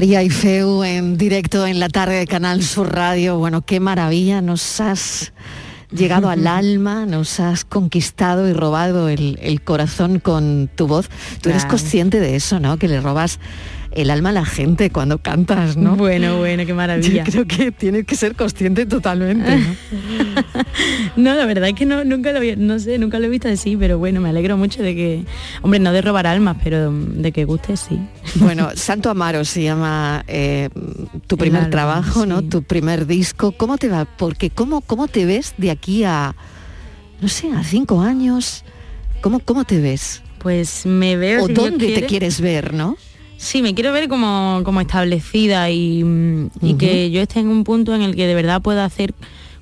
María y Feu en directo en la tarde de Canal Sur Radio. Bueno, qué maravilla, nos has llegado al alma, nos has conquistado y robado el, el corazón con tu voz. Tú eres consciente de eso, ¿no? Que le robas el alma a la gente cuando cantas, ¿no? Bueno, bueno, qué maravilla. Yo creo que tienes que ser consciente totalmente, ¿no? No, la verdad es que no, nunca lo no sé, nunca lo he visto así, pero bueno, me alegro mucho de que, hombre, no de robar almas, pero de que guste sí. Bueno, Santo Amaro se llama eh, tu primer álbum, trabajo, ¿no? Tu primer disco. ¿Cómo te va? Porque ¿cómo, cómo te ves de aquí a, no sé, a cinco años? ¿Cómo, cómo te ves? Pues me veo... ¿O si dónde te quiere- quieres ver, no? Sí, me quiero ver como, como establecida y, mm, y que yo esté en un punto en el que de verdad pueda hacer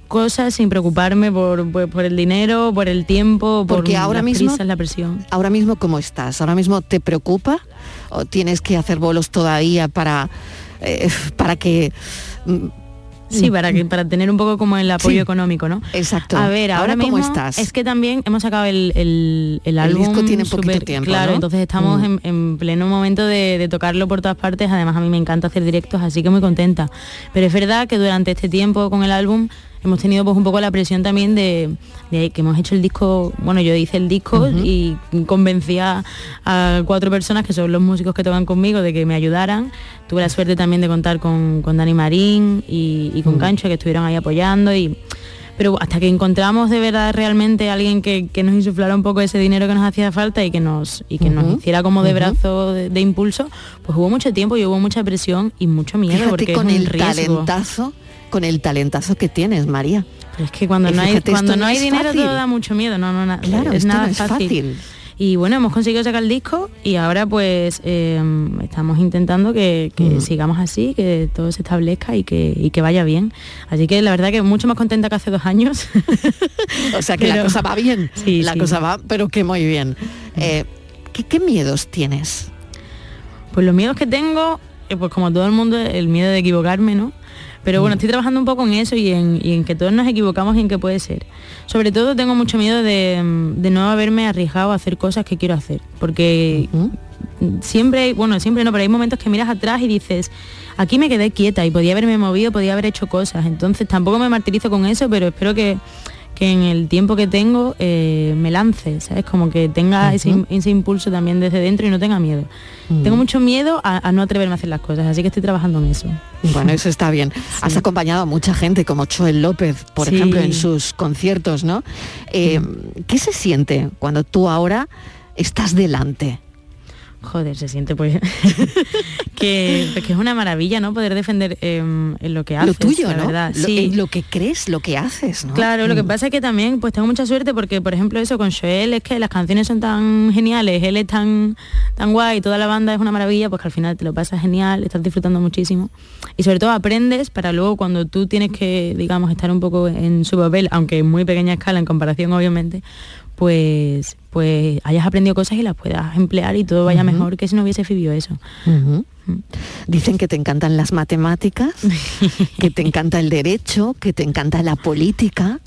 cosas sin preocuparme por, por, por el dinero, por el tiempo, por Porque ahora las mismo- prisas, la presión. Ahora mismo, ¿cómo estás? ¿Ahora mismo te preocupa? ¿O tienes que hacer bolos todavía para, eh, para que mm, Sí, para que para tener un poco como el apoyo Sí. económico, ¿no? Exacto. A ver, ahora, Ahora, ¿cómo mismo estás? Es que también hemos sacado el, el, el álbum. disco tiene poquito súper- tiempo, Claro, ¿no? entonces estamos Mm. en, en pleno momento de, de tocarlo por todas partes. Además, a mí me encanta hacer directos, así que muy contenta. Pero es verdad que durante este tiempo con el álbum hemos tenido pues un poco la presión también de, de que hemos hecho el disco, bueno, yo hice el disco y convencí a, a cuatro personas que son los músicos que tocan conmigo de que me ayudaran. Tuve la suerte también de contar con, con Dani Marín y, y con. Cancho que estuvieron ahí apoyando y pero hasta que encontramos de verdad realmente alguien que, que nos insuflara un poco ese dinero que nos hacía falta y que nos y que nos hiciera como de brazo de, de impulso, pues hubo mucho tiempo y hubo mucha presión y mucho miedo Fíjate porque con es un el riesgo. talentazo, con el talentazo que tienes, María. Pero es que cuando no hay cuando no no hay dinero fácil. todo da mucho miedo, no, no, na- Claro, es esto nada no es fácil. Y bueno, hemos conseguido sacar el disco y ahora pues eh, estamos intentando que, que Mm. sigamos así, que todo se establezca y que, y que vaya bien. Así que la verdad que mucho más contenta que hace dos años. O sea que la cosa va bien. Sí, la sí. cosa va, pero que muy bien. Eh, ¿qué, qué miedos tienes? Pues los miedos que tengo, eh, pues como todo el mundo, el miedo de equivocarme, ¿no? Pero bueno, estoy trabajando un poco en eso y en, y en que todos nos equivocamos y en que puede ser. Sobre todo tengo mucho miedo de, mm, de no haberme arriesgado a hacer cosas que quiero hacer. Porque siempre, hay- bueno, siempre no, pero hay momentos que miras atrás y dices, aquí me quedé quieta y podía haberme movido, podía haber hecho cosas. Entonces tampoco me martirizo con eso, pero espero que, que en el tiempo que tengo eh, me lance, ¿sabes? Como que tenga ese, impulso también desde dentro y no tenga miedo. Mm. Tengo mucho miedo a, a no atreverme a hacer las cosas, así que estoy trabajando en eso. Bueno, eso está bien. Has acompañado a mucha gente como Joel López, por Sí. ejemplo, en sus conciertos, ¿no? Eh, ¿Qué se siente cuando tú ahora estás delante? Joder, se siente pues que, que es una maravilla, ¿no? Poder defender eh, en lo que haces. lo tuyo, la ¿no? verdad. Lo, sí. eh, lo que crees, lo que haces, ¿no? Claro, lo que Mm. pasa es que también pues tengo mucha suerte porque, por ejemplo, eso con Joel es que las canciones son tan geniales, él es tan, tan guay, toda la banda es una maravilla, pues que al final te lo pasas genial, estás disfrutando muchísimo. Y sobre todo aprendes para luego cuando tú tienes que, digamos, estar un poco en su papel, aunque en muy pequeña escala en comparación, obviamente, pues pues hayas aprendido cosas y las puedas emplear y todo vaya mejor que si no hubiese vivido eso. Ujú. Dicen que te encantan las matemáticas, que te encanta el derecho, que te encanta la política.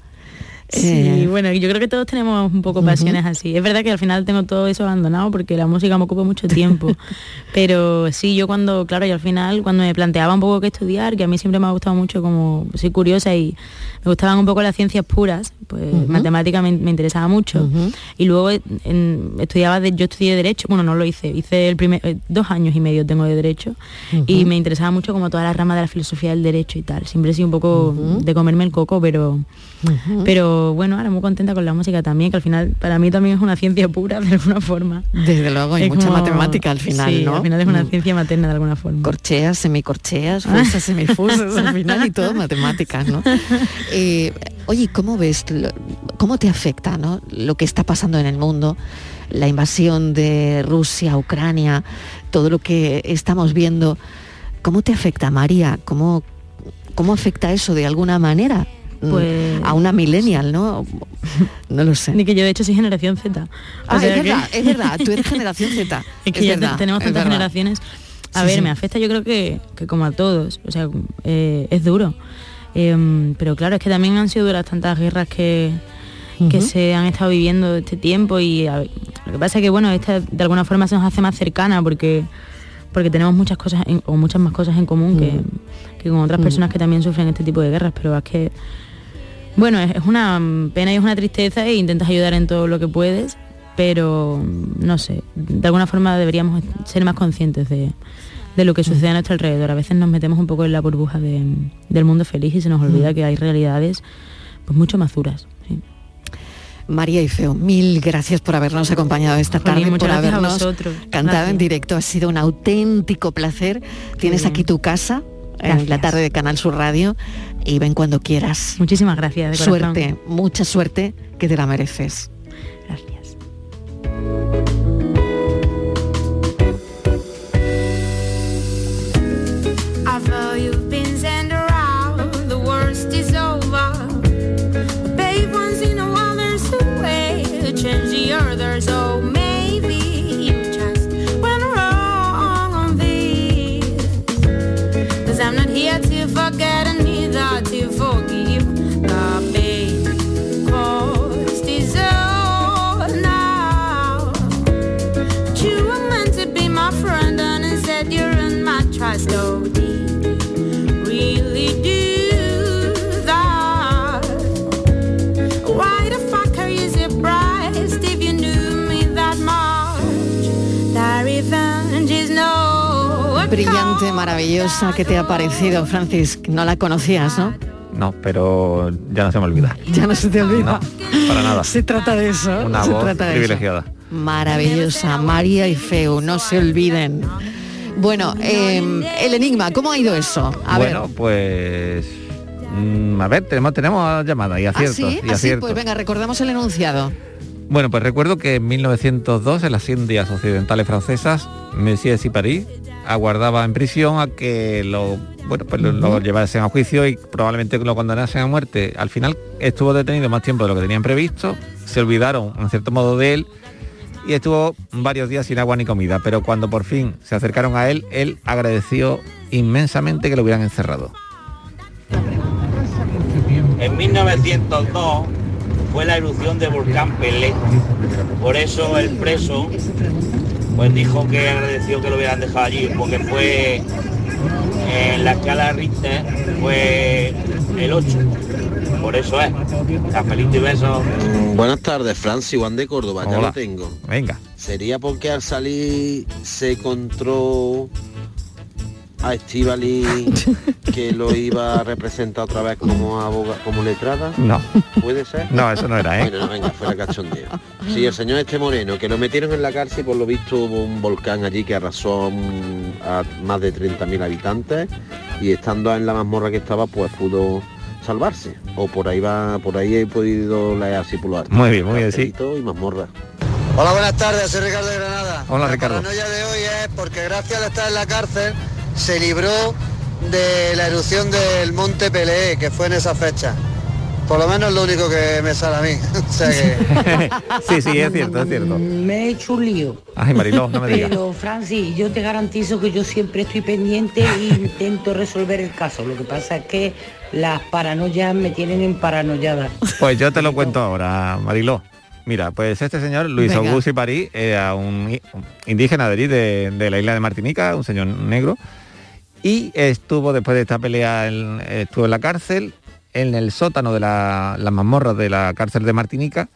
Sí, Eh, bueno, yo creo que todos tenemos un poco pasiones así. Es verdad que al final tengo todo eso abandonado porque la música me ocupa mucho tiempo. Pero sí, yo cuando, claro, y al final cuando me planteaba un poco qué estudiar, que a mí siempre me ha gustado mucho como soy curiosa y me gustaban un poco las ciencias puras, pues Ujú. matemática me, me interesaba mucho. Y luego en- estudiaba, de- yo estudié derecho, bueno, no lo hice, hice el primer, eh, dos años y medio tengo de derecho y me interesaba mucho como toda la rama de la filosofía del derecho y tal. Siempre he sido un poco de comerme el coco, pero Ujú. Pero bueno, ahora muy contenta con la música también, que al final para mí también es una ciencia pura de alguna forma. Desde luego, hay Es mucha como- matemática al final, sí, ¿no? al final es una Mm. ciencia materna de alguna forma. Corcheas, semicorcheas, fuerzas, semifusas, al final y todo matemáticas, ¿no? Eh, oye, ¿cómo ves, lo- cómo te afecta ¿no? lo que está pasando en el mundo? La invasión de Rusia, Ucrania, todo lo que estamos viendo. ¿Cómo te afecta, María? ¿Cómo, cómo afecta eso de alguna manera? Mm, Pues- a una millennial, ¿no? No lo sé. Ni que yo de hecho soy generación Z. O Ah, sea es que- verdad, es verdad, tú eres generación Z. Es que es ya verdad, tenemos tantas generaciones. A Sí, ver, sí. me afecta yo creo que, que como a todos. O sea, eh, es duro. Em, pero claro, es que también han sido duras tantas guerras que, se han estado viviendo este tiempo y a- lo que pasa es que bueno, esta de alguna forma se nos hace más cercana porque porque tenemos muchas cosas en- o muchas más cosas en común que, que con otras personas que también sufren este tipo de guerras, pero es que bueno, es, una pena y es una tristeza e intentas ayudar en todo lo que puedes, pero mm, no sé, de alguna forma deberíamos ser más conscientes de, de lo que sucede a nuestro alrededor. A veces nos metemos un poco en la burbuja de- del mundo feliz y se nos olvida Mm. que hay realidades pues mucho más duras. sí. María y Feo, mil gracias por habernos acompañado esta tarde, por habernos cantado en directo. Ha sido un auténtico placer. Tienes aquí tu casa en la tarde de Canal Sur Radio y ven cuando quieras. Muchísimas gracias. de corazón. Suerte, mucha suerte, que te la mereces. Gracias. Brillante, maravillosa que te ha parecido, Francis. No la conocías, ¿no? No, pero ya no se me olvida. Ya no se te olvida. Para nada. Se trata de eso. Una se voz privilegiada. Maravillosa, María y Feu, no se olviden. Bueno, eh, el enigma, ¿cómo ha ido eso? A bueno, ver. pues... mm, a ver, tenemos, tenemos llamada y ¿Ah, sí? y ¿Ah, sí? aciertos. Pues venga, recordamos el enunciado. Bueno, pues recuerdo que en 1902 en las Indias Occidentales Francesas, Monsieur Sipari aguardaba en prisión a que lo, bueno, pues lo, lo llevasen a juicio y probablemente lo condenasen a muerte. Al final estuvo detenido más tiempo de lo que tenían previsto, se olvidaron en cierto modo de él y estuvo varios días sin agua ni comida, pero cuando por fin se acercaron a él, él agradeció inmensamente que lo hubieran encerrado. En 1902 fue la erupción del volcán Pelé. Por eso el preso pues dijo que agradeció que lo hubieran dejado allí, porque fue en la escala Richter fue el 8. Por eso es. Cafelito y besos. Buenas tardes, Francis, Juan de Córdoba, ya lo tengo. Venga. ¿Sería porque al salir se encontró a Estivali que lo iba a representar otra vez como aboga, como letrada? No. ¿Puede ser? No, eso no era, ¿eh? Bueno, no, venga, fuera cachondeo. Sí, el señor este moreno, que lo metieron en la cárcel, por lo visto hubo un volcán allí que arrasó a más de 30.000 habitantes y estando en la mazmorra que estaba, pues pudo salvarse. O por ahí va, por ahí he podido leer así por lo alto. Muy bien, muy bien, sí. Y mazmorra. Hola, buenas tardes, soy Ricardo de Granada. Hola, la Ricardo. paranoia de hoy es porque gracias a estar en la cárcel se libró de la erupción del monte Pelé, que fue en esa fecha. Por lo menos es lo único que me sale a mí. o sea que... sí, sí, es cierto, es cierto. Me he hecho un lío. Ay, Mariló, no me digas. Pero Francis, yo te garantizo que yo siempre estoy pendiente e intento resolver el caso. Lo que pasa es que las paranoias me tienen en paranoiada. Pues yo te lo cuento ahora, Mariló. Mira, pues este señor, Luis Venga. Augusto París, era un i- un indígena de allí, de, de la isla de Martinica, un señor negro, y estuvo después de esta pelea, en- estuvo en la cárcel, en el sótano de la, las mazmorras de la cárcel de Martinica,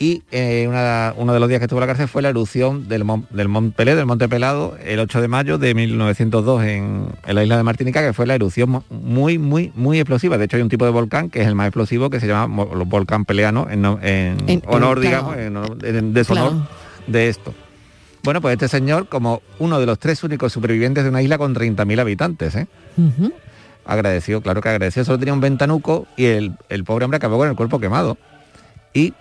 y eh, una- uno de los días que estuvo en la cárcel fue la erupción del, mon- del Mont Pelé, del Monte Pelado, el 8 de mayo de 1902 en, en la isla de Martinica, que fue la erupción muy, muy, muy explosiva. De hecho, hay un tipo de volcán que es el más explosivo, que se llama volcán peleano, en, no- en En- honor, digamos, en honor- en deshonor Claro. de esto. Bueno, pues este señor, como uno de los tres únicos supervivientes de una isla con 30.000 habitantes, ¿eh? Ujú. agradeció, claro que agradeció, solo tenía un ventanuco y el, el pobre hombre acabó con el cuerpo quemado. Y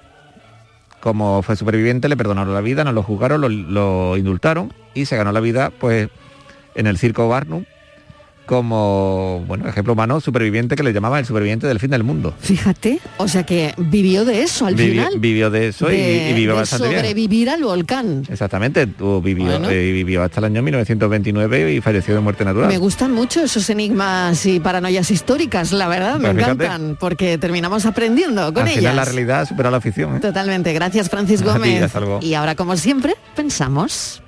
como fue superviviente, le perdonaron la vida, no lo juzgaron, lo, lo indultaron y se ganó la vida pues en el circo Barnum como, bueno, ejemplo humano, superviviente que le llamaban el superviviente del fin del mundo. Fíjate, o sea que vivió de eso al Vivió, final. vivió de eso y- de, y, vivió de bastante bien. sobrevivir al volcán. Exactamente, tú vivió, Bueno. eh, vivió hasta el año 1929 y falleció de muerte natural. Me gustan mucho esos enigmas y paranoias históricas, la verdad, me Pues fíjate. encantan, porque terminamos aprendiendo con Al ellas. final la realidad supera la ficción. ¿eh? Totalmente, gracias Francis ti, Gómez. y ahora, como siempre, pensamos.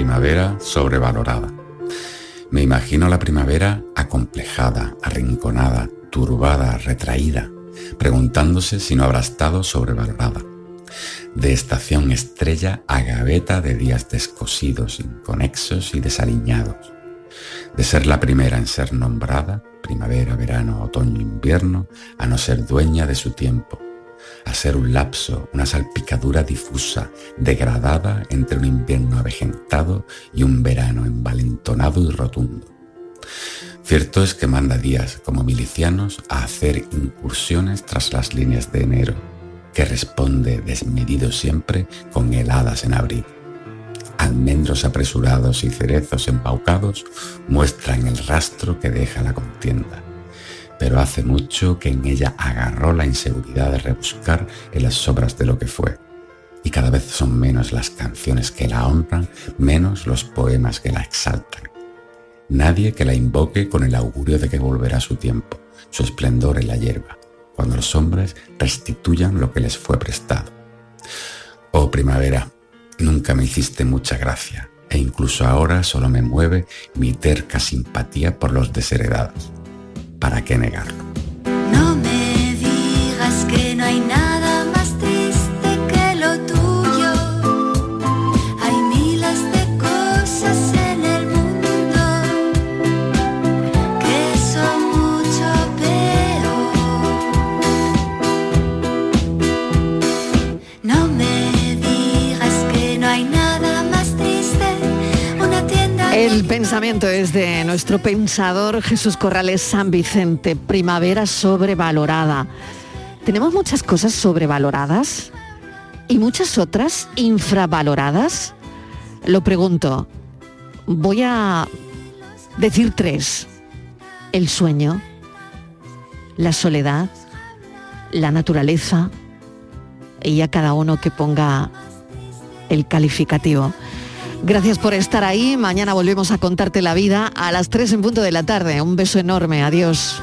Primavera sobrevalorada. Me imagino la primavera acomplejada, arrinconada, turbada, retraída, preguntándose si no habrá estado sobrevalorada. De estación estrella a gaveta de días descosidos, inconexos y desaliñados. De ser la primera en ser nombrada, primavera, verano, otoño, invierno, a no ser dueña de su tiempo, a ser un lapso, una salpicadura difusa, degradada entre un invierno avejentado y un verano envalentonado y rotundo. Cierto es que manda días como milicianos a hacer incursiones tras las líneas de enero, que responde desmedido siempre con heladas en abril. Almendros apresurados y cerezos embaucados muestran el rastro que deja la contienda pero hace mucho que en ella agarró la inseguridad de rebuscar en las sobras de lo que fue. Y cada vez son menos las canciones que la honran, menos los poemas que la exaltan. Nadie que la invoque con el augurio de que volverá su tiempo, su esplendor en la hierba, cuando los hombres restituyan lo que les fue prestado. Oh primavera, nunca me hiciste mucha gracia, e incluso ahora solo me mueve mi terca simpatía por los desheredados. ¿Para qué negarlo? Pensamiento es de nuestro pensador Jesús Corrales San Vicente, primavera sobrevalorada. Tenemos muchas cosas sobrevaloradas y muchas otras infravaloradas. Lo pregunto, voy a decir tres. El sueño, la soledad, la naturaleza y ya cada uno que ponga el calificativo. Gracias por estar ahí. Mañana volvemos a contarte la vida a las 3 en punto de la tarde. Un beso enorme. Adiós.